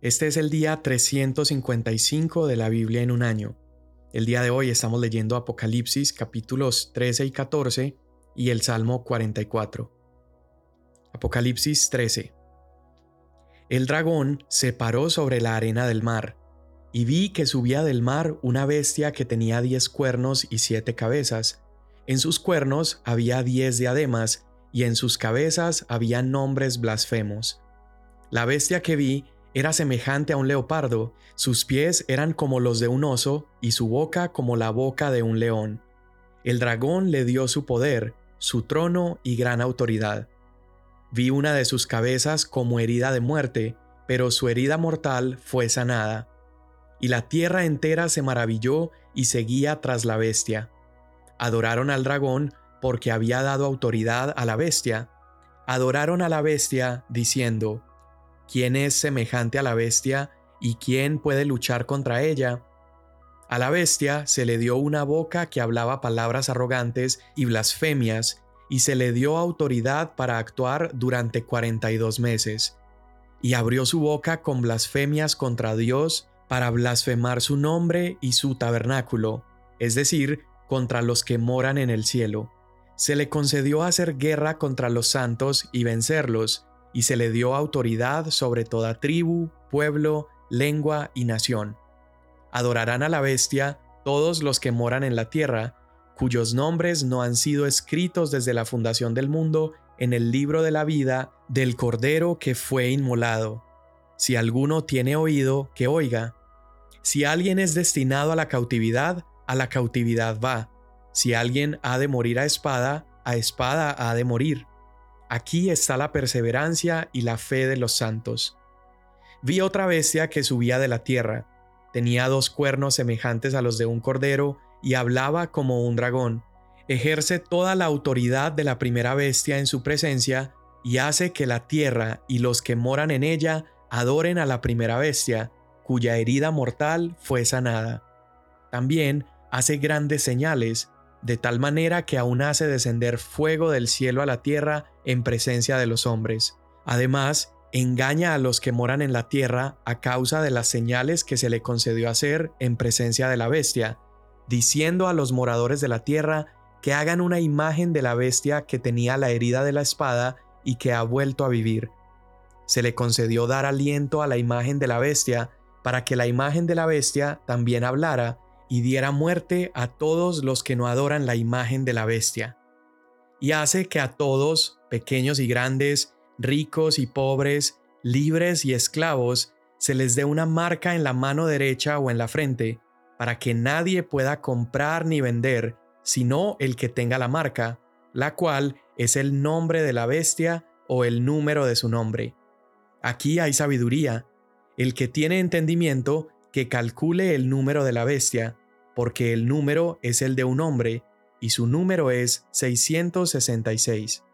Este es el día 355 de la Biblia en un año. El día de hoy estamos leyendo Apocalipsis capítulos 13 y 14 y el Salmo 44. Apocalipsis 13. El dragón se paró sobre la arena del mar, y vi que subía del mar una bestia que tenía diez cuernos y siete cabezas. En sus cuernos había diez diademas, y en sus cabezas había nombres blasfemos. La bestia que vi era semejante a un leopardo, sus pies eran como los de un oso y su boca como la boca de un león. El dragón le dio su poder, su trono y gran autoridad. Vi una de sus cabezas como herida de muerte, pero su herida mortal fue sanada. Y la tierra entera se maravilló y seguía tras la bestia. Adoraron al dragón porque había dado autoridad a la bestia. Adoraron a la bestia diciendo, ¿Quién es semejante a la bestia y quién puede luchar contra ella? A la bestia se le dio una boca que hablaba palabras arrogantes y blasfemias, y se le dio autoridad para actuar durante 42 meses. Y abrió su boca con blasfemias contra Dios para blasfemar su nombre y su tabernáculo, es decir, contra los que moran en el cielo. Se le concedió hacer guerra contra los santos y vencerlos, y se le dio autoridad sobre toda tribu, pueblo, lengua y nación. Adorarán a la bestia todos los que moran en la tierra, cuyos nombres no han sido escritos desde la fundación del mundo en el libro de la vida del Cordero que fue inmolado. Si alguno tiene oído, que oiga. Si alguien es destinado a la cautividad, a la cautividad va. Si alguien ha de morir a espada, a espada ha de morir. Aquí está la perseverancia y la fe de los santos. Vi otra bestia que subía de la tierra. Tenía dos cuernos semejantes a los de un cordero y hablaba como un dragón. Ejerce toda la autoridad de la primera bestia en su presencia y hace que la tierra y los que moran en ella adoren a la primera bestia, cuya herida mortal fue sanada. También hace grandes señales, de tal manera que aún hace descender fuego del cielo a la tierra en presencia de los hombres. Además, engaña a los que moran en la tierra a causa de las señales que se le concedió hacer en presencia de la bestia, diciendo a los moradores de la tierra que hagan una imagen de la bestia que tenía la herida de la espada y que ha vuelto a vivir. Se le concedió dar aliento a la imagen de la bestia para que la imagen de la bestia también hablara y diera muerte a todos los que no adoran la imagen de la bestia. Y hace que a todos, pequeños y grandes, ricos y pobres, libres y esclavos, se les dé una marca en la mano derecha o en la frente, para que nadie pueda comprar ni vender, sino el que tenga la marca, la cual es el nombre de la bestia o el número de su nombre. Aquí hay sabiduría. El que tiene entendimiento, que calcule el número de la bestia, porque el número es el de un hombre, y su número es 666.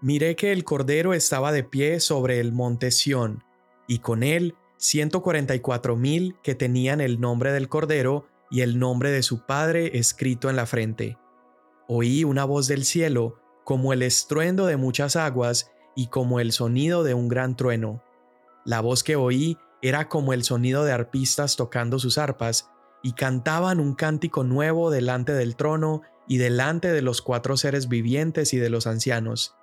Miré que el Cordero estaba de pie sobre el monte Sión, y con él 144 mil que tenían el nombre del Cordero y el nombre de su Padre escrito en la frente. Oí una voz del cielo, como el estruendo de muchas aguas y como el sonido de un gran trueno. La voz que oí era como el sonido de arpistas tocando sus arpas, y cantaban un cántico nuevo delante del trono y delante de los cuatro seres vivientes y de los ancianos.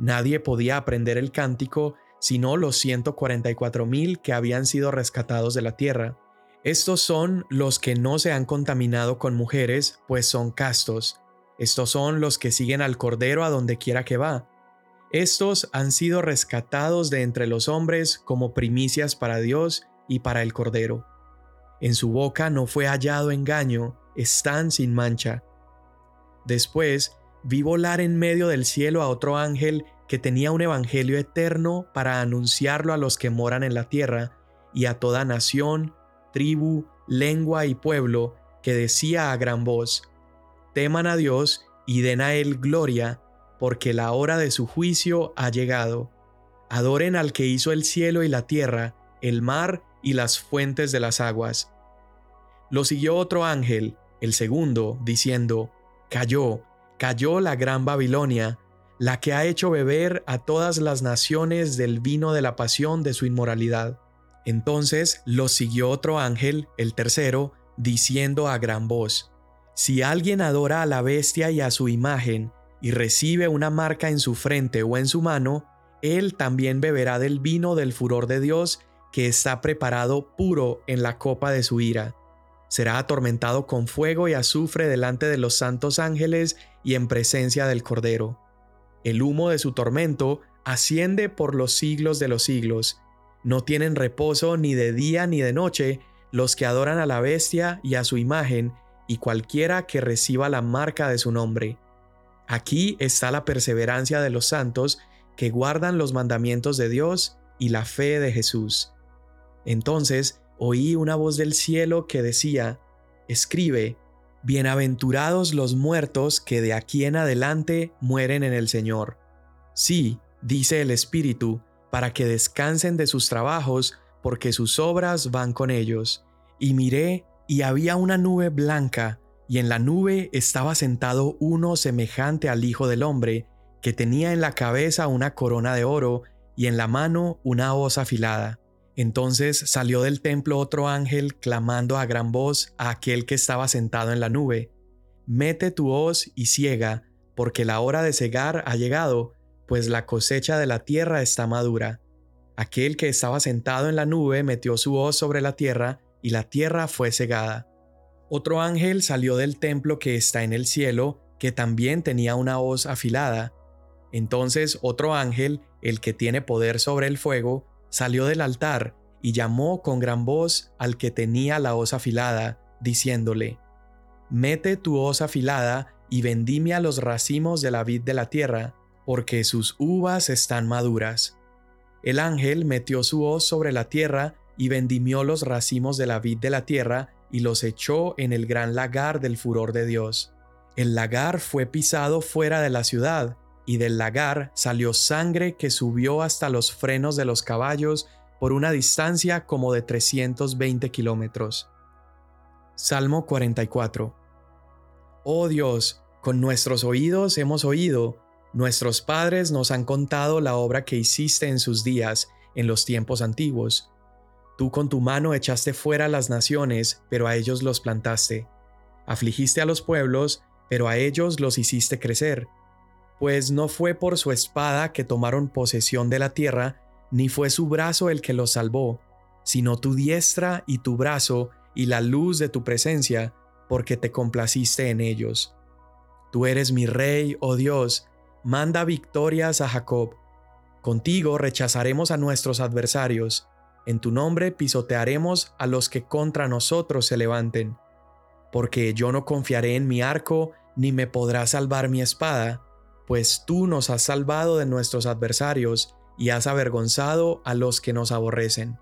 Nadie podía aprender el cántico sino los 144 mil que habían sido rescatados de la tierra. Estos son los que no se han contaminado con mujeres, pues son castos. Estos son los que siguen al Cordero a donde quiera que va. Estos han sido rescatados de entre los hombres como primicias para Dios y para el Cordero. En su boca no fue hallado engaño, están sin mancha. Después vi volar en medio del cielo a otro ángel que tenía un evangelio eterno para anunciarlo a los que moran en la tierra y a toda nación, tribu, lengua y pueblo, que decía a gran voz, teman a Dios y den a Él gloria, porque la hora de su juicio ha llegado. Adoren al que hizo el cielo y la tierra, el mar y las fuentes de las aguas. Lo siguió otro ángel, el segundo, diciendo, Cayó, cayó la gran Babilonia, la que ha hecho beber a todas las naciones del vino de la pasión de su inmoralidad. Entonces los siguió otro ángel, el tercero, diciendo a gran voz, Si alguien adora a la bestia y a su imagen, y recibe una marca en su frente o en su mano, él también beberá del vino del furor de Dios, que está preparado puro en la copa de su ira. Será atormentado con fuego y azufre delante de los santos ángeles y en presencia del Cordero. El humo de su tormento asciende por los siglos de los siglos. No tienen reposo ni de día ni de noche los que adoran a la bestia y a su imagen, y cualquiera que reciba la marca de su nombre. Aquí está la perseverancia de los santos que guardan los mandamientos de Dios y la fe de Jesús. Entonces oí una voz del cielo que decía, Escribe, Bienaventurados los muertos que de aquí en adelante mueren en el Señor. Sí, dice el Espíritu, para que descansen de sus trabajos, porque sus obras van con ellos. Y miré, y había una nube blanca, y en la nube estaba sentado uno semejante al Hijo del Hombre, que tenía en la cabeza una corona de oro, y en la mano una hoz afilada. Entonces salió del templo otro ángel clamando a gran voz a aquel que estaba sentado en la nube, Mete tu hoz y ciega, porque la hora de cegar ha llegado, pues la cosecha de la tierra está madura. Aquel que estaba sentado en la nube metió su hoz sobre la tierra, y la tierra fue cegada. Otro ángel salió del templo que está en el cielo, que también tenía una hoz afilada. Entonces otro ángel, el que tiene poder sobre el fuego, salió del altar y llamó con gran voz al que tenía la hoz afilada, diciéndole, Mete tu hoz afilada y vendimia los racimos de la vid de la tierra, porque sus uvas están maduras. El ángel metió su hoz sobre la tierra y vendimió los racimos de la vid de la tierra y los echó en el gran lagar del furor de Dios. El lagar fue pisado fuera de la ciudad, y del lagar salió sangre que subió hasta los frenos de los caballos por una distancia como de 320 kilómetros. Salmo 44 Oh Dios, con nuestros oídos hemos oído, nuestros padres nos han contado la obra que hiciste en sus días, en los tiempos antiguos. Tú con tu mano echaste fuera las naciones, pero a ellos los plantaste. Afligiste a los pueblos, pero a ellos los hiciste crecer pues no fue por su espada que tomaron posesión de la tierra, ni fue su brazo el que los salvó, sino tu diestra y tu brazo y la luz de tu presencia, porque te complaciste en ellos. Tú eres mi rey, oh Dios, manda victorias a Jacob. Contigo rechazaremos a nuestros adversarios, en tu nombre pisotearemos a los que contra nosotros se levanten. Porque yo no confiaré en mi arco, ni me podrá salvar mi espada, pues tú nos has salvado de nuestros adversarios y has avergonzado a los que nos aborrecen.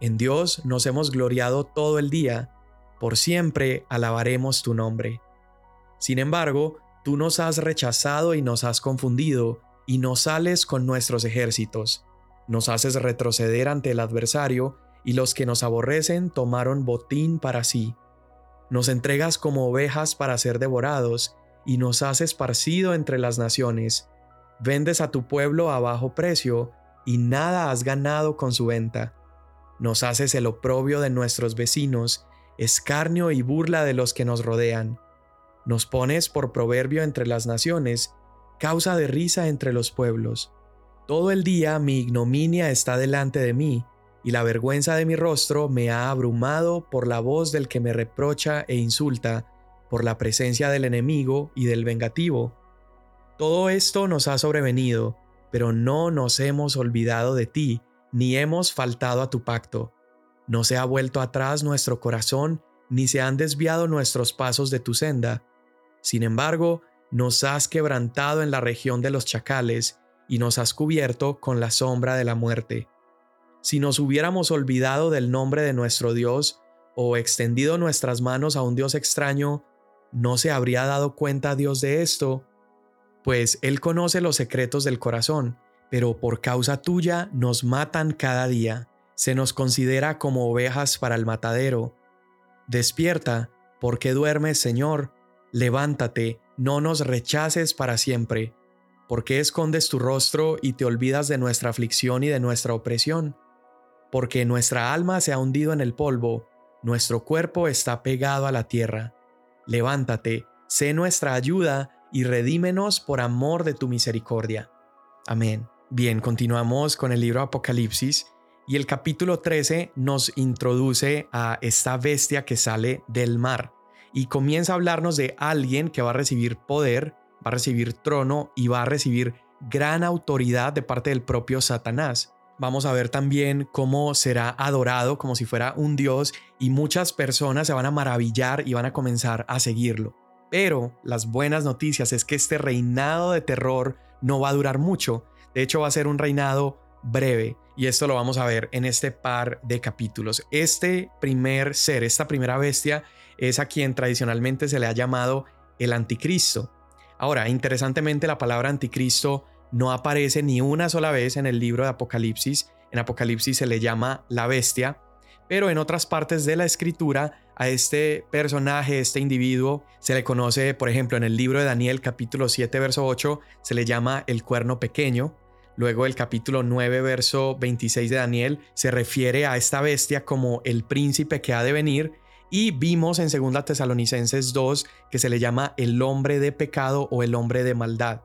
En Dios nos hemos gloriado todo el día, por siempre alabaremos tu nombre. Sin embargo, tú nos has rechazado y nos has confundido, y no sales con nuestros ejércitos. Nos haces retroceder ante el adversario, y los que nos aborrecen tomaron botín para sí. Nos entregas como ovejas para ser devorados, y nos has esparcido entre las naciones. Vendes a tu pueblo a bajo precio, y nada has ganado con su venta. Nos haces el oprobio de nuestros vecinos, escarnio y burla de los que nos rodean. Nos pones por proverbio entre las naciones, causa de risa entre los pueblos. Todo el día mi ignominia está delante de mí, y la vergüenza de mi rostro me ha abrumado por la voz del que me reprocha e insulta, por la presencia del enemigo y del vengativo. Todo esto nos ha sobrevenido, pero no nos hemos olvidado de ti, ni hemos faltado a tu pacto. No se ha vuelto atrás nuestro corazón, ni se han desviado nuestros pasos de tu senda. Sin embargo, nos has quebrantado en la región de los chacales, y nos has cubierto con la sombra de la muerte. Si nos hubiéramos olvidado del nombre de nuestro Dios, o extendido nuestras manos a un Dios extraño, ¿no se habría dado cuenta Dios de esto? Pues Él conoce los secretos del corazón, pero por causa tuya nos matan cada día, se nos considera como ovejas para el matadero. Despierta, ¿por qué duermes, Señor? Levántate, no nos rechaces para siempre. ¿Por qué escondes tu rostro y te olvidas de nuestra aflicción y de nuestra opresión? porque nuestra alma se ha hundido en el polvo, nuestro cuerpo está pegado a la tierra. Levántate, sé nuestra ayuda y redímenos por amor de tu misericordia. Amén. Bien, continuamos con el libro Apocalipsis y el capítulo 13 nos introduce a esta bestia que sale del mar y comienza a hablarnos de alguien que va a recibir poder, va a recibir trono y va a recibir gran autoridad de parte del propio Satanás. Vamos a ver también cómo será adorado como si fuera un dios y muchas personas se van a maravillar y van a comenzar a seguirlo. Pero las buenas noticias es que este reinado de terror no va a durar mucho. De hecho va a ser un reinado breve y esto lo vamos a ver en este par de capítulos. Este primer ser, esta primera bestia, es a quien tradicionalmente se le ha llamado el anticristo. Ahora, interesantemente, la palabra anticristo no aparece ni una sola vez en el libro de Apocalipsis. En Apocalipsis se le llama la bestia, pero en otras partes de la escritura a este personaje, este individuo, se le conoce, por ejemplo, en el libro de Daniel capítulo 7, verso 8, se le llama el cuerno pequeño. Luego el capítulo 9, verso 26 de Daniel se refiere a esta bestia como el príncipe que ha de venir. Y vimos en 2 Tesalonicenses 2 que se le llama el hombre de pecado o el hombre de maldad.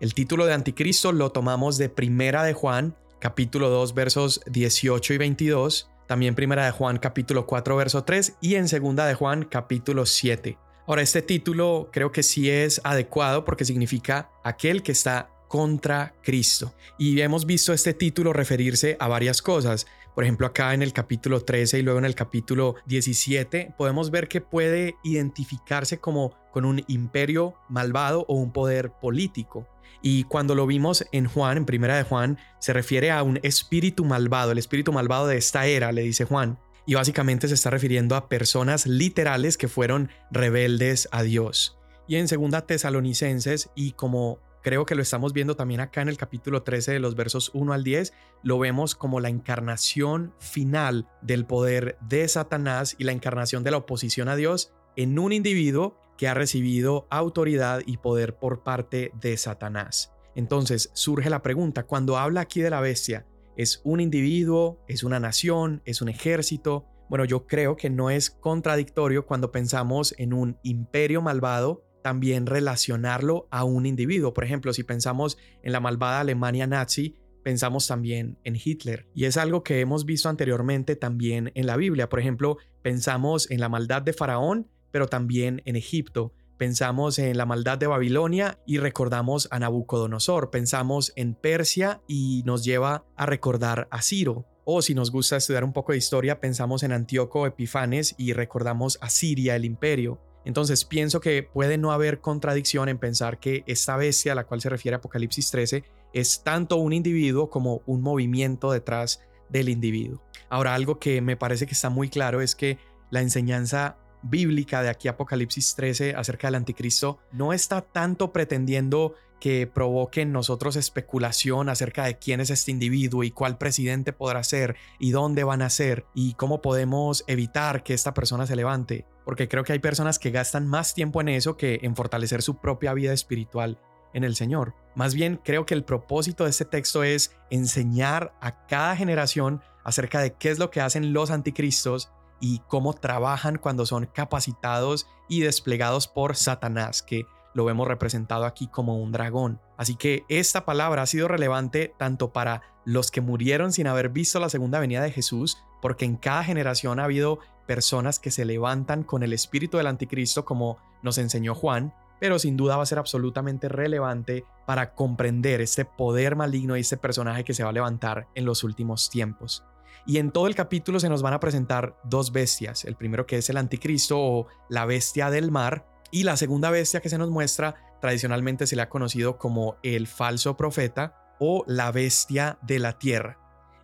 El título de anticristo lo tomamos de Primera de Juan, capítulo 2, versos 18 y 22. También Primera de Juan, capítulo 4, verso 3. Y en Segunda de Juan, capítulo 7. Ahora, este título creo que sí es adecuado porque significa aquel que está contra Cristo. Y hemos visto este título referirse a varias cosas. Por ejemplo, acá en el capítulo 13 y luego en el capítulo 17 podemos ver que puede identificarse como con un imperio malvado o un poder político. Y cuando lo vimos en Juan, en primera de Juan, se refiere a un espíritu malvado, el espíritu malvado de esta era, le dice Juan. Y básicamente se está refiriendo a personas literales que fueron rebeldes a Dios. Y en segunda Tesalonicenses, y como creo que lo estamos viendo también acá en el capítulo 13 de los versos 1 al 10, lo vemos como la encarnación final del poder de Satanás y la encarnación de la oposición a Dios en un individuo que ha recibido autoridad y poder por parte de Satanás. Entonces surge la pregunta, cuando habla aquí de la bestia, ¿es un individuo, es una nación, es un ejército? Bueno, yo creo que no es contradictorio cuando pensamos en un imperio malvado también relacionarlo a un individuo. Por ejemplo, si pensamos en la malvada Alemania nazi, pensamos también en Hitler. Y es algo que hemos visto anteriormente también en la Biblia. Por ejemplo, pensamos en la maldad de Faraón, pero también en Egipto. Pensamos en la maldad de Babilonia y recordamos a Nabucodonosor. Pensamos en Persia y nos lleva a recordar a Ciro. O si nos gusta estudiar un poco de historia, pensamos en Antíoco Epifanes y recordamos a Siria, el imperio. Entonces pienso que puede no haber contradicción en pensar que esta bestia a la cual se refiere Apocalipsis 13 es tanto un individuo como un movimiento detrás del individuo. Ahora, algo que me parece que está muy claro es que la enseñanza bíblica de aquí Apocalipsis 13 acerca del anticristo no está tanto pretendiendo que provoque en nosotros especulación acerca de quién es este individuo y cuál presidente podrá ser y dónde van a ser y cómo podemos evitar que esta persona se levante, porque creo que hay personas que gastan más tiempo en eso que en fortalecer su propia vida espiritual en el Señor. Más bien creo que el propósito de este texto es enseñar a cada generación acerca de qué es lo que hacen los anticristos y cómo trabajan cuando son capacitados y desplegados por Satanás, que lo vemos representado aquí como un dragón. Así que esta palabra ha sido relevante tanto para los que murieron sin haber visto la segunda venida de Jesús, porque en cada generación ha habido personas que se levantan con el espíritu del anticristo, como nos enseñó Juan, pero sin duda va a ser absolutamente relevante para comprender este poder maligno y este personaje que se va a levantar en los últimos tiempos. Y en todo el capítulo se nos van a presentar dos bestias, el primero que es el anticristo o la bestia del mar, y la segunda bestia que se nos muestra tradicionalmente se le ha conocido como el falso profeta o la bestia de la tierra.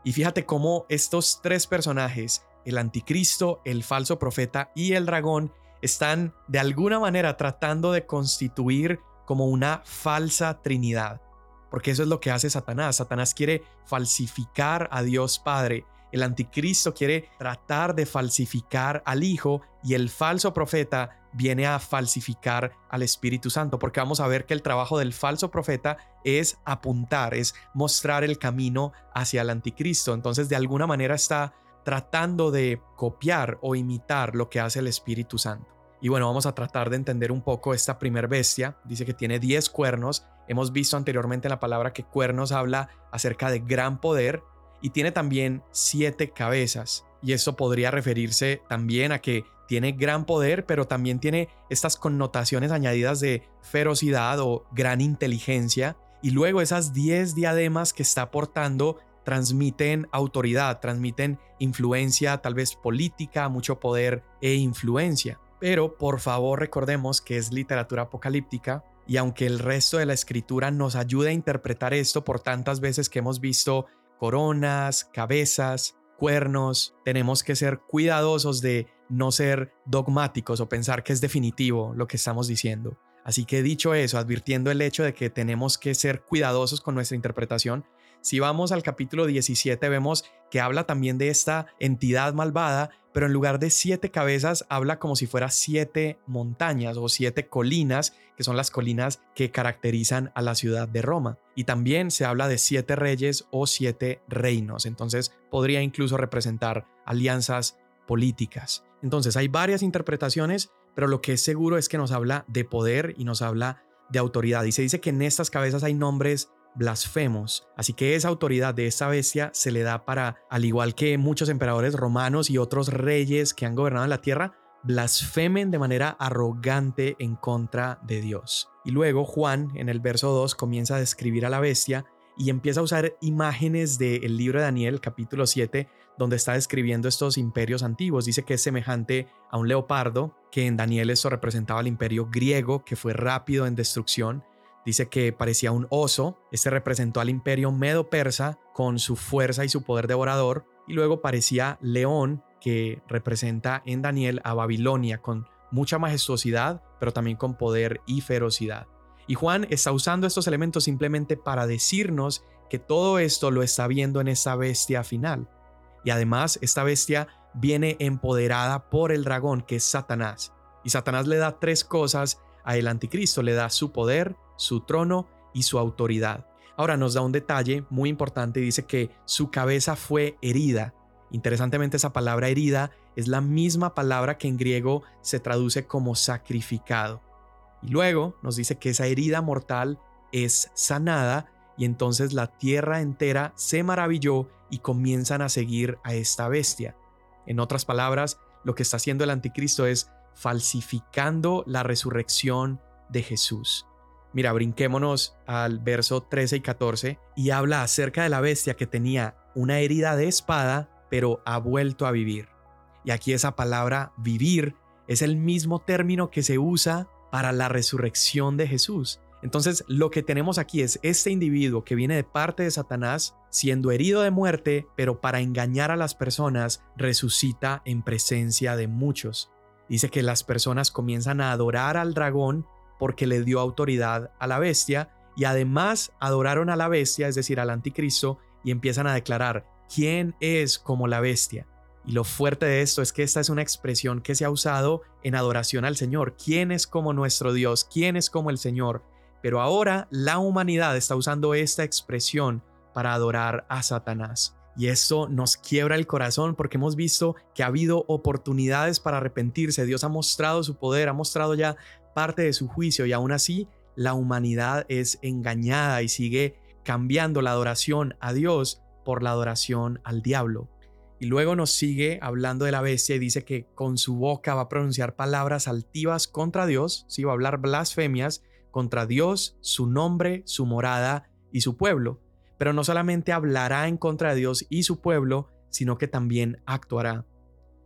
Y fíjate cómo estos tres personajes, el anticristo, el falso profeta y el dragón, están de alguna manera tratando de constituir como una falsa trinidad. Porque eso es lo que hace Satanás. Satanás quiere falsificar a Dios Padre el anticristo quiere tratar de falsificar al Hijo y el falso profeta viene a falsificar al Espíritu Santo, porque vamos a ver que el trabajo del falso profeta es apuntar, es mostrar el camino hacia el anticristo. Entonces, de alguna manera está tratando de copiar o imitar lo que hace el Espíritu Santo. Y bueno, vamos a tratar de entender un poco esta primer bestia. Dice que tiene 10 cuernos. Hemos visto anteriormente en la palabra que cuernos habla acerca de gran poder y tiene también siete cabezas. Y eso podría referirse también a que tiene gran poder, pero también tiene estas connotaciones añadidas de ferocidad o gran inteligencia. Y luego esas 10 diademas que está portando transmiten autoridad, transmiten influencia, tal vez política, mucho poder e influencia. Pero por favor recordemos que es literatura apocalíptica y aunque el resto de la escritura nos ayude a interpretar esto por tantas veces que hemos visto coronas, cabezas, cuernos, tenemos que ser cuidadosos de no ser dogmáticos o pensar que es definitivo lo que estamos diciendo. Así que dicho eso, advirtiendo el hecho de que tenemos que ser cuidadosos con nuestra interpretación, si vamos al capítulo 17 vemos que habla también de esta entidad malvada, pero en lugar de siete cabezas habla como si fuera siete montañas o siete colinas, que son las colinas que caracterizan a la ciudad de Roma. Y también se habla de siete reyes o siete reinos, entonces podría incluso representar alianzas políticas. Entonces hay varias interpretaciones, pero lo que es seguro es que nos habla de poder y nos habla de autoridad. Y se dice que en estas cabezas hay nombres blasfemos. Así que esa autoridad de esa bestia se le da para, al igual que muchos emperadores romanos y otros reyes que han gobernado la tierra, blasfemen de manera arrogante en contra de Dios. Y luego Juan en el verso 2 comienza a describir a la bestia y empieza a usar imágenes del libro de Daniel, capítulo 7, donde está describiendo estos imperios antiguos. Dice que es semejante a un leopardo, que en Daniel esto representaba el imperio griego, que fue rápido en destrucción, Dice que parecía un oso, este representó al imperio medo-persa con su fuerza y su poder devorador, y luego parecía león, que representa en Daniel a Babilonia con mucha majestuosidad, pero también con poder y ferocidad. Y Juan está usando estos elementos simplemente para decirnos que todo esto lo está viendo en esa bestia final. Y además, esta bestia viene empoderada por el dragón, que es Satanás. Y Satanás le da tres cosas al anticristo, le da su poder, su trono y su autoridad. Ahora nos da un detalle muy importante y dice que su cabeza fue herida. Interesantemente esa palabra herida es la misma palabra que en griego se traduce como sacrificado. Y luego nos dice que esa herida mortal es sanada y entonces la tierra entera se maravilló y comienzan a seguir a esta bestia. En otras palabras, lo que está haciendo el anticristo es falsificando la resurrección de Jesús. Mira, brinquémonos al verso 13 y 14 y habla acerca de la bestia que tenía una herida de espada, pero ha vuelto a vivir. Y aquí esa palabra vivir es el mismo término que se usa para la resurrección de Jesús. Entonces, lo que tenemos aquí es este individuo que viene de parte de Satanás, siendo herido de muerte, pero para engañar a las personas, resucita en presencia de muchos. Dice que las personas comienzan a adorar al dragón porque le dio autoridad a la bestia y además adoraron a la bestia, es decir, al anticristo, y empiezan a declarar quién es como la bestia. Y lo fuerte de esto es que esta es una expresión que se ha usado en adoración al Señor. ¿Quién es como nuestro Dios? ¿Quién es como el Señor? Pero ahora la humanidad está usando esta expresión para adorar a Satanás. Y esto nos quiebra el corazón porque hemos visto que ha habido oportunidades para arrepentirse. Dios ha mostrado su poder, ha mostrado ya parte de su juicio y aún así la humanidad es engañada y sigue cambiando la adoración a Dios por la adoración al diablo. Y luego nos sigue hablando de la bestia y dice que con su boca va a pronunciar palabras altivas contra Dios, sí, va a hablar blasfemias contra Dios, su nombre, su morada y su pueblo. Pero no solamente hablará en contra de Dios y su pueblo, sino que también actuará.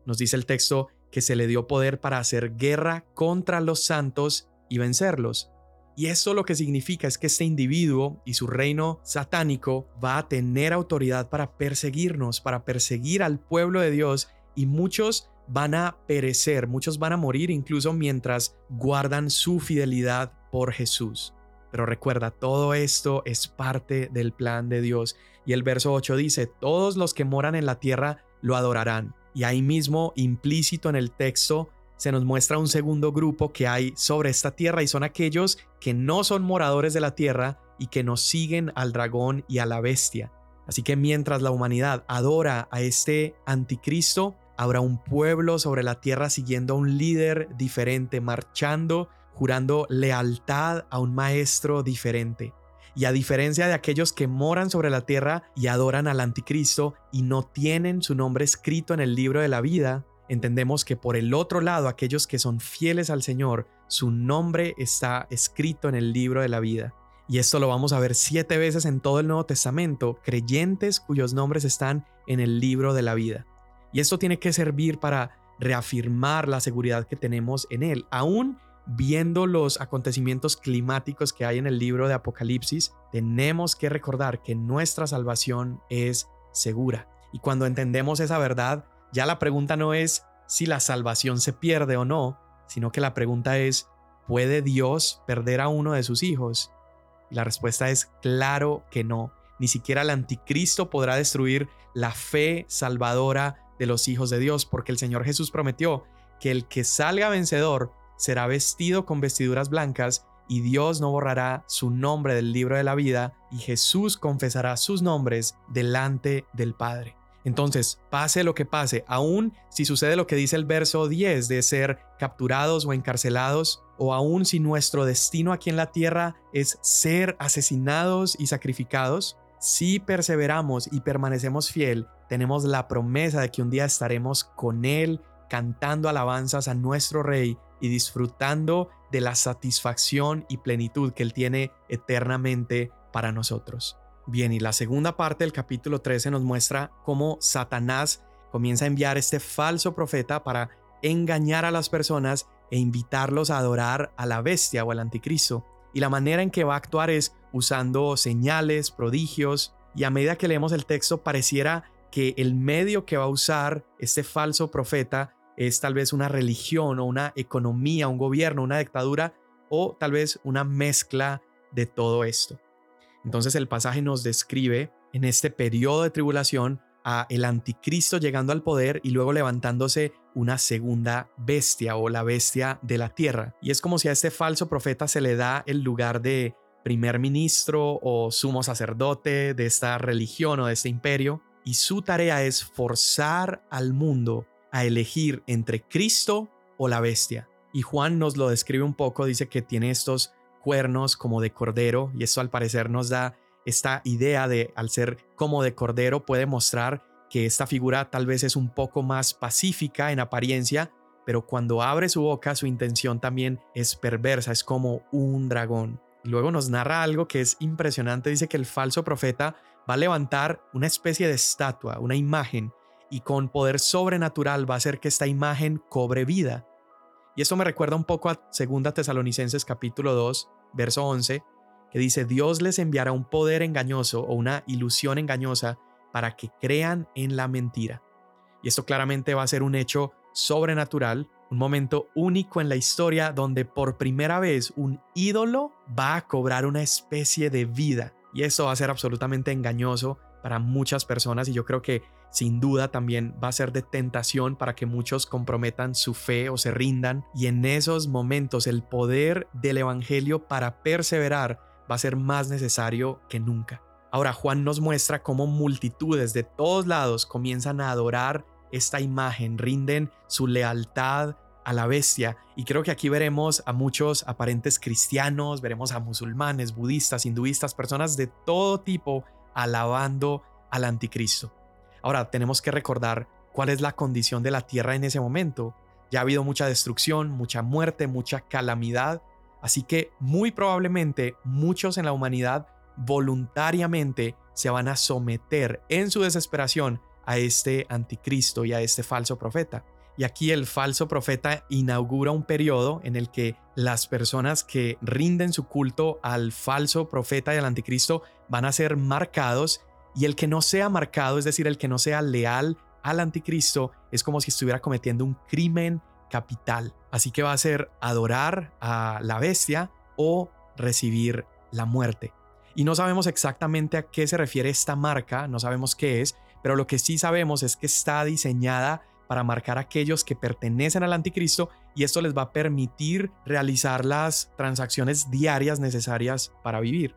Nos dice el texto que se le dio poder para hacer guerra contra los santos y vencerlos. Y esto lo que significa es que este individuo y su reino satánico va a tener autoridad para perseguirnos, para perseguir al pueblo de Dios y muchos van a perecer, muchos van a morir incluso mientras guardan su fidelidad por Jesús. Pero recuerda, todo esto es parte del plan de Dios. Y el verso 8 dice, todos los que moran en la tierra lo adorarán. Y ahí mismo, implícito en el texto, se nos muestra un segundo grupo que hay sobre esta tierra y son aquellos que no son moradores de la tierra y que nos siguen al dragón y a la bestia. Así que mientras la humanidad adora a este anticristo, habrá un pueblo sobre la tierra siguiendo a un líder diferente, marchando, jurando lealtad a un maestro diferente. Y a diferencia de aquellos que moran sobre la tierra y adoran al anticristo y no tienen su nombre escrito en el libro de la vida, entendemos que por el otro lado aquellos que son fieles al Señor, su nombre está escrito en el libro de la vida. Y esto lo vamos a ver siete veces en todo el Nuevo Testamento, creyentes cuyos nombres están en el libro de la vida. Y esto tiene que servir para reafirmar la seguridad que tenemos en Él. Aún viendo los acontecimientos climáticos que hay en el libro de Apocalipsis, tenemos que recordar que nuestra salvación es segura. Y cuando entendemos esa verdad, ya la pregunta no es si la salvación se pierde o no, sino que la pregunta es, ¿puede Dios perder a uno de sus hijos? Y la respuesta es claro que no. Ni siquiera el anticristo podrá destruir la fe salvadora de los hijos de Dios, porque el Señor Jesús prometió que el que salga vencedor será vestido con vestiduras blancas y Dios no borrará su nombre del libro de la vida y Jesús confesará sus nombres delante del Padre. Entonces, pase lo que pase, aun si sucede lo que dice el verso 10 de ser capturados o encarcelados, o aun si nuestro destino aquí en la tierra es ser asesinados y sacrificados, si perseveramos y permanecemos fiel, tenemos la promesa de que un día estaremos con Él cantando alabanzas a nuestro Rey y disfrutando de la satisfacción y plenitud que Él tiene eternamente para nosotros. Bien, y la segunda parte del capítulo 13 nos muestra cómo Satanás comienza a enviar este falso profeta para engañar a las personas e invitarlos a adorar a la bestia o al anticristo. Y la manera en que va a actuar es usando señales, prodigios, y a medida que leemos el texto pareciera que el medio que va a usar este falso profeta es tal vez una religión o una economía, un gobierno, una dictadura o tal vez una mezcla de todo esto. Entonces el pasaje nos describe en este periodo de tribulación a el anticristo llegando al poder y luego levantándose una segunda bestia o la bestia de la tierra. Y es como si a este falso profeta se le da el lugar de primer ministro o sumo sacerdote de esta religión o de este imperio y su tarea es forzar al mundo a elegir entre Cristo o la bestia. Y Juan nos lo describe un poco, dice que tiene estos cuernos como de cordero y esto al parecer nos da esta idea de al ser como de cordero puede mostrar que esta figura tal vez es un poco más pacífica en apariencia, pero cuando abre su boca su intención también es perversa, es como un dragón. Y luego nos narra algo que es impresionante, dice que el falso profeta va a levantar una especie de estatua, una imagen, y con poder sobrenatural va a hacer que esta imagen cobre vida. Y esto me recuerda un poco a 2 Tesalonicenses capítulo 2, verso 11, que dice, Dios les enviará un poder engañoso o una ilusión engañosa para que crean en la mentira. Y esto claramente va a ser un hecho sobrenatural, un momento único en la historia donde por primera vez un ídolo va a cobrar una especie de vida. Y eso va a ser absolutamente engañoso para muchas personas y yo creo que sin duda también va a ser de tentación para que muchos comprometan su fe o se rindan y en esos momentos el poder del Evangelio para perseverar va a ser más necesario que nunca. Ahora Juan nos muestra cómo multitudes de todos lados comienzan a adorar esta imagen, rinden su lealtad a la bestia. Y creo que aquí veremos a muchos aparentes cristianos, veremos a musulmanes, budistas, hinduistas, personas de todo tipo alabando al anticristo. Ahora tenemos que recordar cuál es la condición de la tierra en ese momento. Ya ha habido mucha destrucción, mucha muerte, mucha calamidad, así que muy probablemente muchos en la humanidad voluntariamente se van a someter en su desesperación a este anticristo y a este falso profeta. Y aquí el falso profeta inaugura un periodo en el que las personas que rinden su culto al falso profeta y al anticristo van a ser marcados y el que no sea marcado, es decir, el que no sea leal al anticristo, es como si estuviera cometiendo un crimen capital. Así que va a ser adorar a la bestia o recibir la muerte. Y no sabemos exactamente a qué se refiere esta marca, no sabemos qué es, pero lo que sí sabemos es que está diseñada para marcar a aquellos que pertenecen al anticristo y esto les va a permitir realizar las transacciones diarias necesarias para vivir.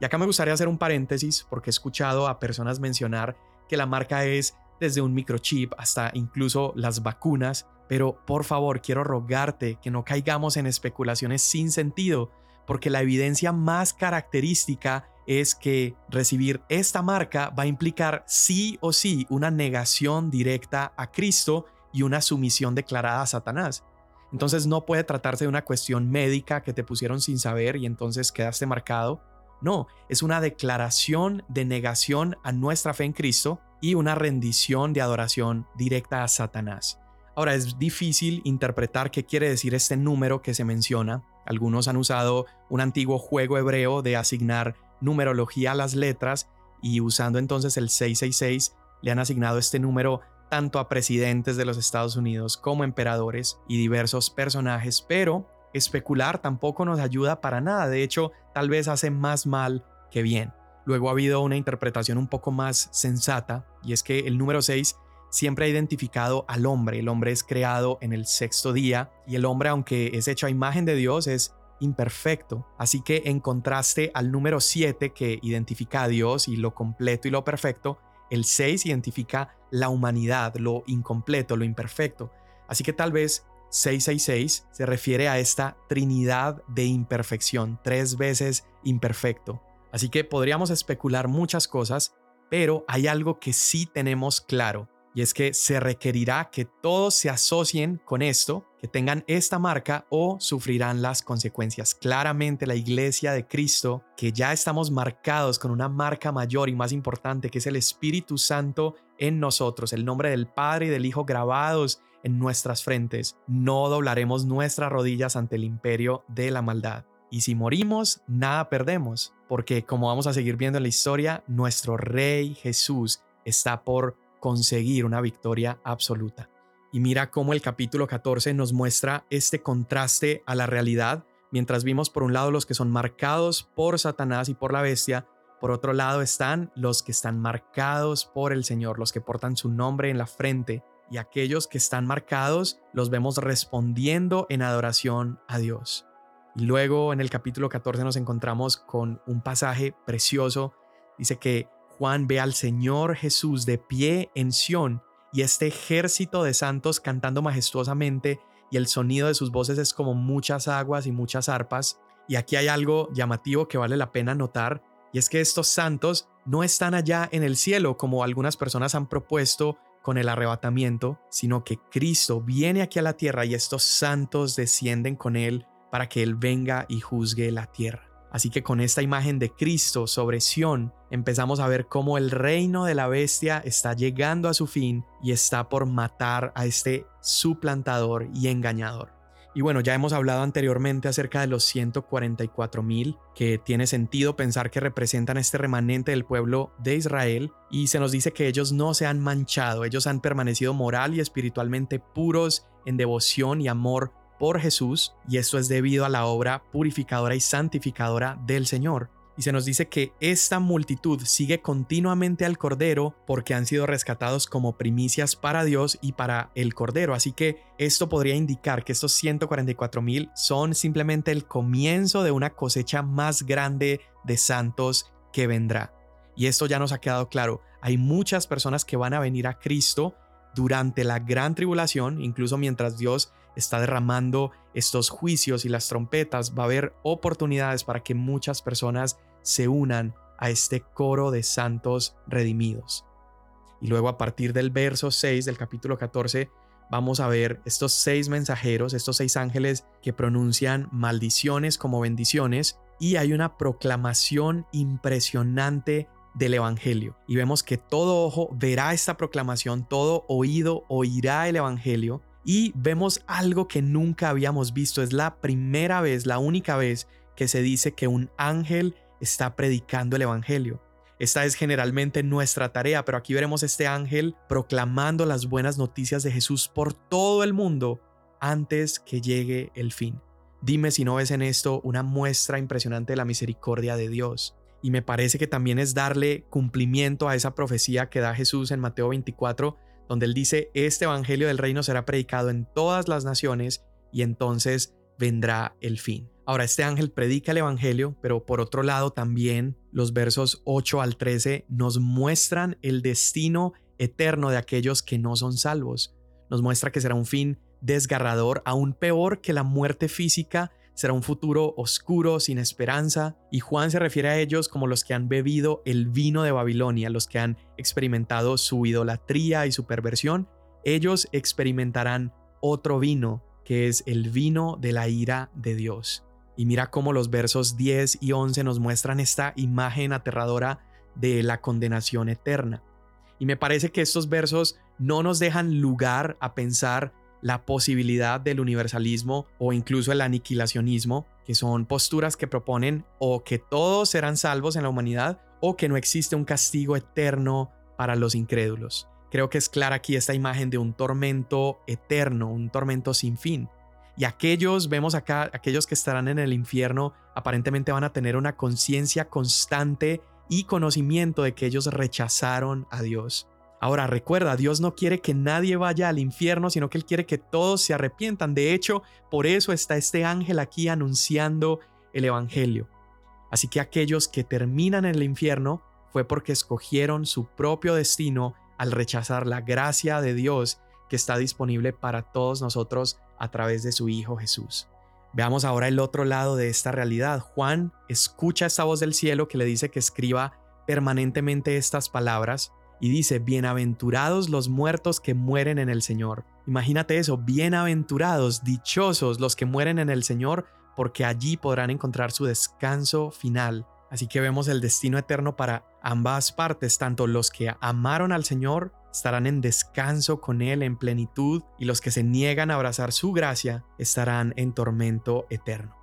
Y acá me gustaría hacer un paréntesis porque he escuchado a personas mencionar que la marca es desde un microchip hasta incluso las vacunas, pero por favor quiero rogarte que no caigamos en especulaciones sin sentido, porque la evidencia más característica es que recibir esta marca va a implicar sí o sí una negación directa a Cristo y una sumisión declarada a Satanás. Entonces no puede tratarse de una cuestión médica que te pusieron sin saber y entonces quedaste marcado. No, es una declaración de negación a nuestra fe en Cristo y una rendición de adoración directa a Satanás. Ahora es difícil interpretar qué quiere decir este número que se menciona. Algunos han usado un antiguo juego hebreo de asignar numerología a las letras y usando entonces el 666 le han asignado este número tanto a presidentes de los Estados Unidos como emperadores y diversos personajes, pero especular tampoco nos ayuda para nada, de hecho tal vez hace más mal que bien. Luego ha habido una interpretación un poco más sensata y es que el número 6 siempre ha identificado al hombre, el hombre es creado en el sexto día y el hombre aunque es hecho a imagen de Dios es imperfecto. Así que en contraste al número 7 que identifica a Dios y lo completo y lo perfecto, el 6 identifica la humanidad, lo incompleto, lo imperfecto. Así que tal vez 666 se refiere a esta trinidad de imperfección, tres veces imperfecto. Así que podríamos especular muchas cosas, pero hay algo que sí tenemos claro y es que se requerirá que todos se asocien con esto, que tengan esta marca o sufrirán las consecuencias. Claramente la iglesia de Cristo, que ya estamos marcados con una marca mayor y más importante, que es el Espíritu Santo en nosotros, el nombre del Padre y del Hijo grabados en nuestras frentes, no doblaremos nuestras rodillas ante el imperio de la maldad. Y si morimos, nada perdemos, porque como vamos a seguir viendo en la historia, nuestro Rey Jesús está por conseguir una victoria absoluta. Y mira cómo el capítulo 14 nos muestra este contraste a la realidad, mientras vimos por un lado los que son marcados por Satanás y por la bestia, por otro lado están los que están marcados por el Señor, los que portan su nombre en la frente, y aquellos que están marcados los vemos respondiendo en adoración a Dios. Y luego en el capítulo 14 nos encontramos con un pasaje precioso. Dice que Juan ve al Señor Jesús de pie en Sión y este ejército de santos cantando majestuosamente y el sonido de sus voces es como muchas aguas y muchas arpas. Y aquí hay algo llamativo que vale la pena notar y es que estos santos no están allá en el cielo como algunas personas han propuesto con el arrebatamiento, sino que Cristo viene aquí a la tierra y estos santos descienden con Él para que Él venga y juzgue la tierra. Así que con esta imagen de Cristo sobre Sión, empezamos a ver cómo el reino de la bestia está llegando a su fin y está por matar a este suplantador y engañador. Y bueno, ya hemos hablado anteriormente acerca de los 144 mil, que tiene sentido pensar que representan este remanente del pueblo de Israel, y se nos dice que ellos no se han manchado, ellos han permanecido moral y espiritualmente puros en devoción y amor por Jesús, y esto es debido a la obra purificadora y santificadora del Señor. Y se nos dice que esta multitud sigue continuamente al Cordero porque han sido rescatados como primicias para Dios y para el Cordero. Así que esto podría indicar que estos 144 mil son simplemente el comienzo de una cosecha más grande de santos que vendrá. Y esto ya nos ha quedado claro. Hay muchas personas que van a venir a Cristo durante la gran tribulación, incluso mientras Dios está derramando estos juicios y las trompetas, va a haber oportunidades para que muchas personas se unan a este coro de santos redimidos. Y luego a partir del verso 6 del capítulo 14 vamos a ver estos seis mensajeros, estos seis ángeles que pronuncian maldiciones como bendiciones y hay una proclamación impresionante del Evangelio. Y vemos que todo ojo verá esta proclamación, todo oído oirá el Evangelio y vemos algo que nunca habíamos visto. Es la primera vez, la única vez que se dice que un ángel está predicando el Evangelio. Esta es generalmente nuestra tarea, pero aquí veremos este ángel proclamando las buenas noticias de Jesús por todo el mundo antes que llegue el fin. Dime si no ves en esto una muestra impresionante de la misericordia de Dios. y me parece que también es darle cumplimiento a esa profecía que da Jesús en Mateo 24, donde él dice, este Evangelio del Reino será predicado en todas las naciones y entonces vendrá el fin. Ahora, este ángel predica el Evangelio, pero por otro lado también los versos 8 al 13 nos muestran el destino eterno de aquellos que no son salvos. Nos muestra que será un fin desgarrador, aún peor que la muerte física, será un futuro oscuro, sin esperanza, y Juan se refiere a ellos como los que han bebido el vino de Babilonia, los que han experimentado su idolatría y su perversión, ellos experimentarán otro vino, que es el vino de la ira de Dios. Y mira cómo los versos 10 y 11 nos muestran esta imagen aterradora de la condenación eterna. Y me parece que estos versos no nos dejan lugar a pensar la posibilidad del universalismo o incluso el aniquilacionismo, que son posturas que proponen o que todos serán salvos en la humanidad o que no existe un castigo eterno para los incrédulos. Creo que es clara aquí esta imagen de un tormento eterno, un tormento sin fin. Y aquellos, vemos acá, aquellos que estarán en el infierno, aparentemente van a tener una conciencia constante y conocimiento de que ellos rechazaron a Dios. Ahora recuerda, Dios no quiere que nadie vaya al infierno, sino que Él quiere que todos se arrepientan. De hecho, por eso está este ángel aquí anunciando el Evangelio. Así que aquellos que terminan en el infierno fue porque escogieron su propio destino al rechazar la gracia de Dios que está disponible para todos nosotros a través de su Hijo Jesús. Veamos ahora el otro lado de esta realidad. Juan escucha esta voz del cielo que le dice que escriba permanentemente estas palabras y dice, bienaventurados los muertos que mueren en el Señor. Imagínate eso, bienaventurados, dichosos los que mueren en el Señor, porque allí podrán encontrar su descanso final. Así que vemos el destino eterno para ambas partes, tanto los que amaron al Señor estarán en descanso con Él en plenitud y los que se niegan a abrazar su gracia estarán en tormento eterno.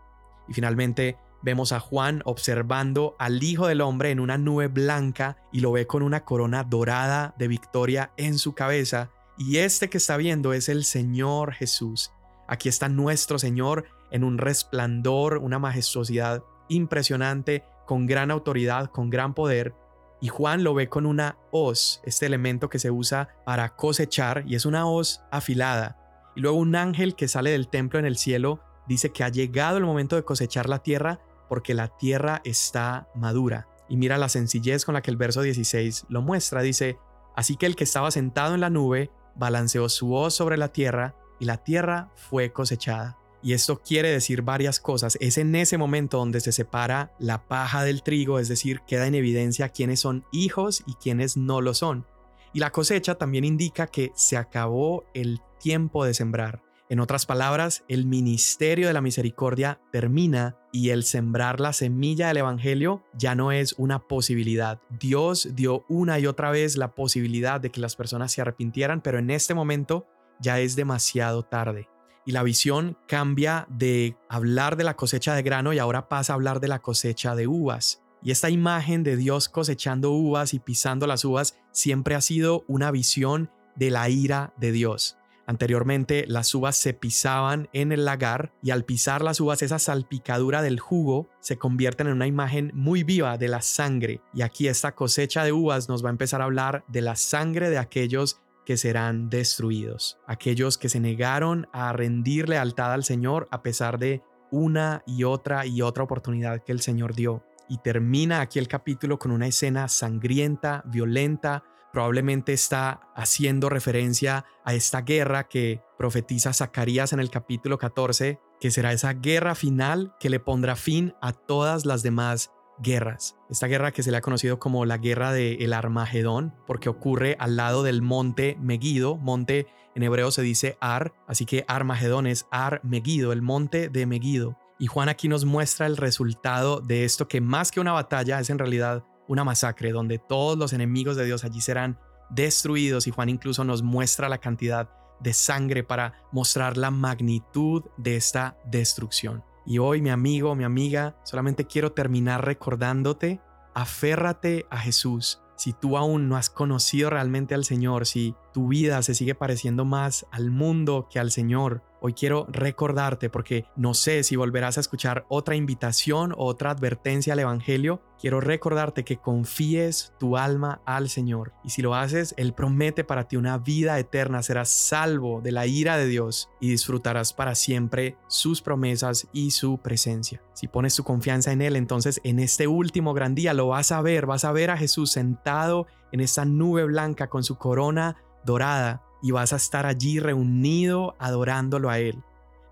Y finalmente vemos a Juan observando al Hijo del Hombre en una nube blanca y lo ve con una corona dorada de victoria en su cabeza y este que está viendo es el Señor Jesús. Aquí está nuestro Señor en un resplandor, una majestuosidad impresionante, con gran autoridad, con gran poder, y Juan lo ve con una hoz, este elemento que se usa para cosechar, y es una hoz afilada. Y luego un ángel que sale del templo en el cielo dice que ha llegado el momento de cosechar la tierra porque la tierra está madura. Y mira la sencillez con la que el verso 16 lo muestra. Dice, así que el que estaba sentado en la nube balanceó su hoz sobre la tierra y la tierra fue cosechada. Y esto quiere decir varias cosas. Es en ese momento donde se separa la paja del trigo, es decir, queda en evidencia quiénes son hijos y quiénes no lo son. Y la cosecha también indica que se acabó el tiempo de sembrar. En otras palabras, el ministerio de la misericordia termina y el sembrar la semilla del Evangelio ya no es una posibilidad. Dios dio una y otra vez la posibilidad de que las personas se arrepintieran, pero en este momento ya es demasiado tarde y la visión cambia de hablar de la cosecha de grano y ahora pasa a hablar de la cosecha de uvas. Y esta imagen de Dios cosechando uvas y pisando las uvas siempre ha sido una visión de la ira de Dios. Anteriormente las uvas se pisaban en el lagar y al pisar las uvas esa salpicadura del jugo se convierte en una imagen muy viva de la sangre. Y aquí esta cosecha de uvas nos va a empezar a hablar de la sangre de aquellos que serán destruidos, aquellos que se negaron a rendir lealtad al Señor a pesar de una y otra y otra oportunidad que el Señor dio. Y termina aquí el capítulo con una escena sangrienta, violenta, probablemente está haciendo referencia a esta guerra que profetiza Zacarías en el capítulo 14, que será esa guerra final que le pondrá fin a todas las demás guerras. Esta guerra que se le ha conocido como la guerra del el Armagedón, porque ocurre al lado del monte Megido. Monte en hebreo se dice Ar, así que Armagedón es Ar Megido, el monte de Megido. Y Juan aquí nos muestra el resultado de esto que más que una batalla es en realidad una masacre, donde todos los enemigos de Dios allí serán destruidos y Juan incluso nos muestra la cantidad de sangre para mostrar la magnitud de esta destrucción. Y hoy, mi amigo, mi amiga, solamente quiero terminar recordándote, aférrate a Jesús. Si tú aún no has conocido realmente al Señor, si tu vida se sigue pareciendo más al mundo que al Señor, hoy quiero recordarte porque no sé si volverás a escuchar otra invitación o otra advertencia al Evangelio. Quiero recordarte que confíes tu alma al Señor y si lo haces, Él promete para ti una vida eterna, serás salvo de la ira de Dios y disfrutarás para siempre sus promesas y su presencia. Si pones tu confianza en Él, entonces en este último gran día lo vas a ver, vas a ver a Jesús sentado en esa nube blanca con su corona dorada y vas a estar allí reunido adorándolo a Él.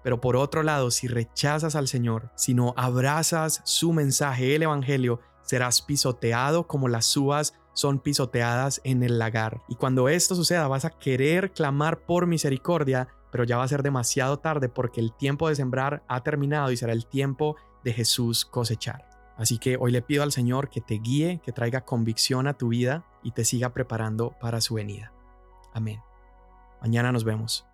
Pero por otro lado, si rechazas al Señor, si no abrazas su mensaje, el Evangelio, serás pisoteado como las uvas son pisoteadas en el lagar. Y cuando esto suceda, vas a querer clamar por misericordia, pero ya va a ser demasiado tarde porque el tiempo de sembrar ha terminado y será el tiempo de Jesús cosechar. Así que hoy le pido al Señor que te guíe, que traiga convicción a tu vida y te siga preparando para su venida. Amén. Mañana nos vemos.